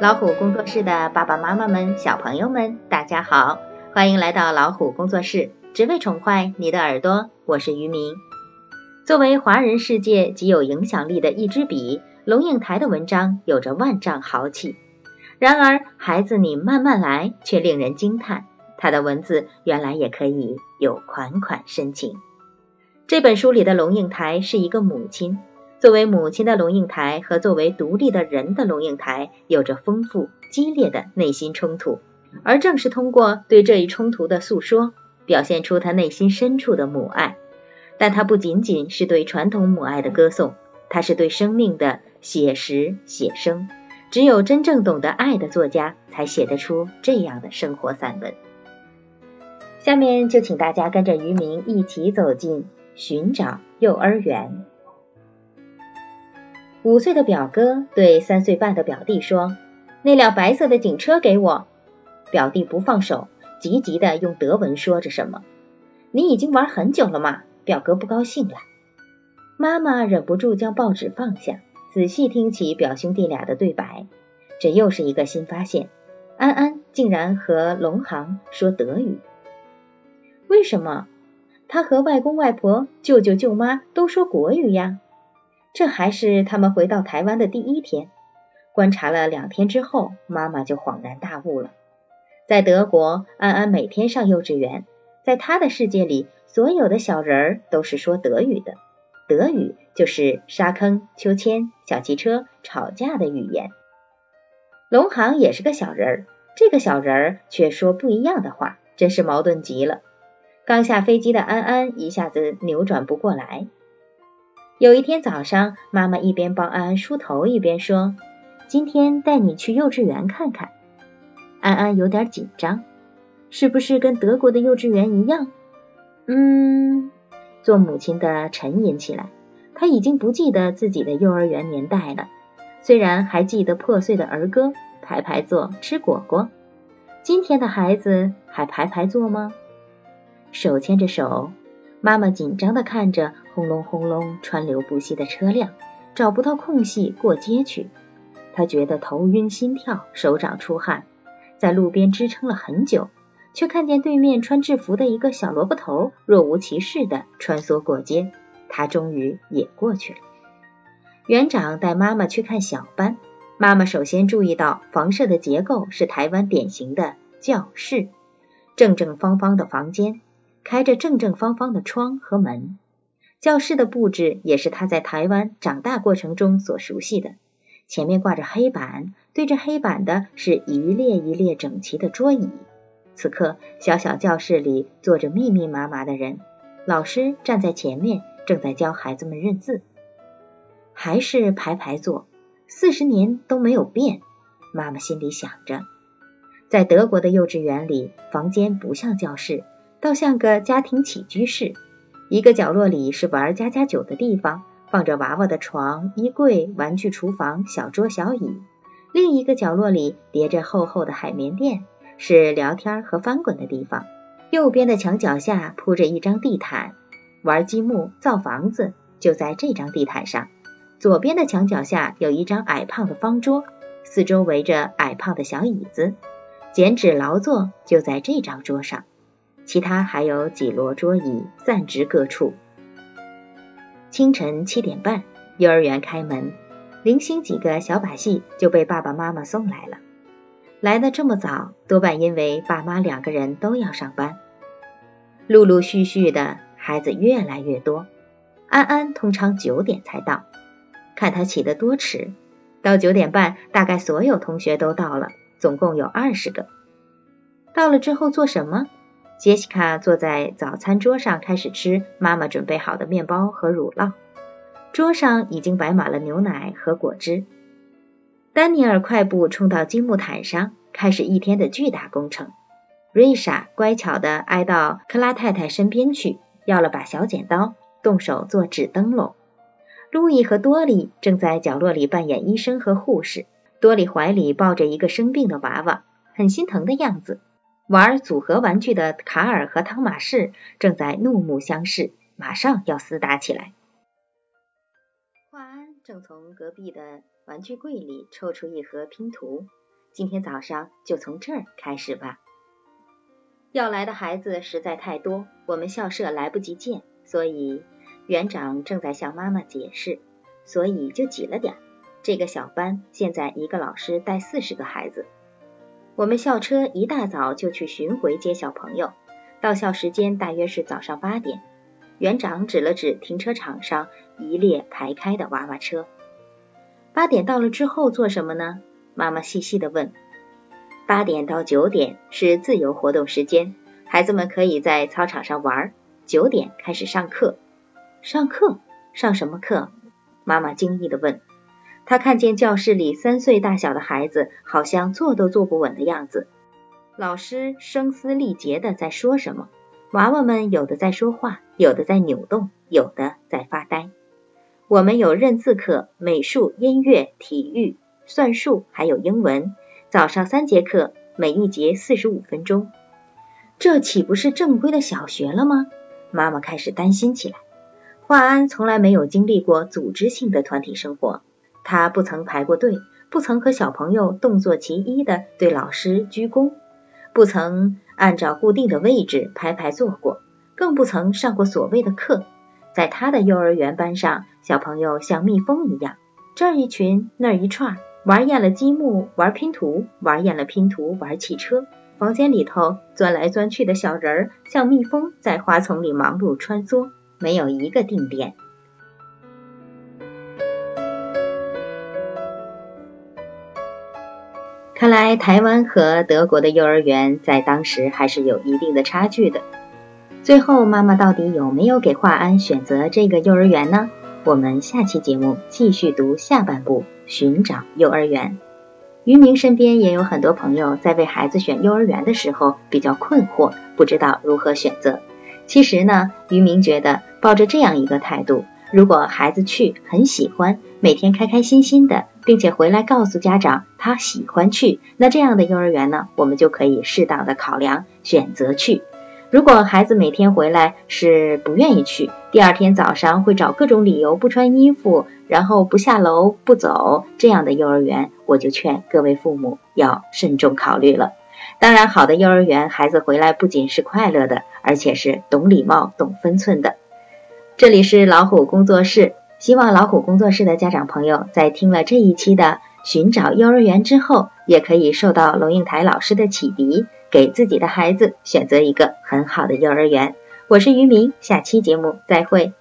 老虎工作室的爸爸妈妈们、小朋友们，大家好，欢迎来到老虎工作室，只为宠坏你的耳朵。我是于明。作为华人世界极有影响力的一支笔，龙应台的文章有着万丈豪气。然而，孩子你慢慢来，却令人惊叹，他的文字原来也可以有款款深情。这本书里的龙应台是一个母亲。作为母亲的龙应台和作为独立的人的龙应台有着丰富激烈的内心冲突，而正是通过对这一冲突的诉说，表现出他内心深处的母爱。但他不仅仅是对传统母爱的歌颂，他是对生命的写实写生。只有真正懂得爱的作家，才写得出这样的生活散文。下面就请大家跟着渔民一起走进寻找幼儿园。五岁的表哥对三岁半的表弟说：“那辆白色的警车给我。”表弟不放手，急急的用德文说着什么。“你已经玩很久了嘛？”表哥不高兴了。妈妈忍不住将报纸放下，仔细听起表兄弟俩的对白。这又是一个新发现：安安竟然和龙航说德语。为什么？他和外公外婆、舅舅舅妈都说国语呀。这还是他们回到台湾的第一天。观察了两天之后，妈妈就恍然大悟了。在德国，安安每天上幼稚园，在他的世界里，所有的小人儿都是说德语的。德语就是沙坑、秋千、小汽车、吵架的语言。龙航也是个小人儿，这个小人儿却说不一样的话，真是矛盾极了。刚下飞机的安安一下子扭转不过来。有一天早上，妈妈一边帮安安梳头，一边说：“今天带你去幼稚园看看。”安安有点紧张，是不是跟德国的幼稚园一样？嗯，做母亲的沉吟起来，她已经不记得自己的幼儿园年代了，虽然还记得破碎的儿歌，排排坐，吃果果。今天的孩子还排排坐吗？手牵着手。妈妈紧张地看着轰隆轰隆川流不息的车辆，找不到空隙过街去。她觉得头晕心跳，手掌出汗，在路边支撑了很久，却看见对面穿制服的一个小萝卜头若无其事地穿梭过街。她终于也过去了。园长带妈妈去看小班，妈妈首先注意到房舍的结构是台湾典型的教室，正正方方的房间。开着正正方方的窗和门，教室的布置也是他在台湾长大过程中所熟悉的。前面挂着黑板，对着黑板的是一列一列整齐的桌椅。此刻，小小教室里坐着密密麻麻的人，老师站在前面，正在教孩子们认字。还是排排坐，四十年都没有变。妈妈心里想着，在德国的幼稚园里，房间不像教室。倒像个家庭起居室，一个角落里是玩家家酒的地方，放着娃娃的床、衣柜、玩具厨房、小桌小椅；另一个角落里叠着厚厚的海绵垫，是聊天和翻滚的地方。右边的墙角下铺着一张地毯，玩积木、造房子就在这张地毯上。左边的墙角下有一张矮胖的方桌，四周围着矮胖的小椅子，剪纸劳作就在这张桌上。其他还有几摞桌椅散置各处。清晨七点半，幼儿园开门，零星几个小把戏就被爸爸妈妈送来了。来的这么早，多半因为爸妈两个人都要上班。陆陆续续的孩子越来越多，安安通常九点才到，看他起得多迟。到九点半，大概所有同学都到了，总共有二十个。到了之后做什么？杰西卡坐在早餐桌上，开始吃妈妈准备好的面包和乳酪。桌上已经摆满了牛奶和果汁。丹尼尔快步冲到积木毯上，开始一天的巨大工程。瑞莎乖巧地挨到克拉太太身边去，要了把小剪刀，动手做纸灯笼。路易和多莉正在角落里扮演医生和护士。多莉怀里抱着一个生病的娃娃，很心疼的样子。玩组合玩具的卡尔和汤马士正在怒目相视，马上要厮打起来。华安正从隔壁的玩具柜里抽出一盒拼图，今天早上就从这儿开始吧。要来的孩子实在太多，我们校舍来不及建，所以园长正在向妈妈解释，所以就挤了点。这个小班现在一个老师带四十个孩子。我们校车一大早就去巡回接小朋友，到校时间大约是早上八点。园长指了指停车场上一列排开的娃娃车。八点到了之后做什么呢？妈妈细细的问。八点到九点是自由活动时间，孩子们可以在操场上玩。九点开始上课。上课？上什么课？妈妈惊异的问。他看见教室里三岁大小的孩子好像坐都坐不稳的样子。老师声嘶力竭的在说什么。娃娃们有的在说话，有的在扭动，有的在发呆。我们有认字课、美术、音乐、体育、算术，还有英文。早上三节课，每一节四十五分钟。这岂不是正规的小学了吗？妈妈开始担心起来。华安从来没有经历过组织性的团体生活，他不曾排过队，不曾和小朋友动作齐一的对老师鞠躬，不曾。按照固定的位置排排坐过，更不曾上过所谓的课。在他的幼儿园班上，小朋友像蜜蜂一样，这一群，那一串，玩厌了积木，玩拼图，玩厌了拼图，玩汽车。房间里头钻来钻去的小人儿，像蜜蜂在花丛里忙碌穿梭，没有一个定点。看来台湾和德国的幼儿园在当时还是有一定的差距的。最后，妈妈到底有没有给华安选择这个幼儿园呢？我们下期节目继续读下半部，寻找幼儿园。于明身边也有很多朋友在为孩子选幼儿园的时候比较困惑，不知道如何选择。其实呢，于明觉得抱着这样一个态度。如果孩子去很喜欢，每天开开心心的，并且回来告诉家长他喜欢去，那这样的幼儿园呢，我们就可以适当的考量选择去。如果孩子每天回来是不愿意去，第二天早上会找各种理由不穿衣服，然后不下楼不走，这样的幼儿园，我就劝各位父母要慎重考虑了。当然，好的幼儿园，孩子回来不仅是快乐的，而且是懂礼貌、懂分寸的。这里是老虎工作室，希望老虎工作室的家长朋友在听了这一期的寻找幼儿园之后，也可以受到龙应台老师的启迪，给自己的孩子选择一个很好的幼儿园。我是于明，下期节目再会。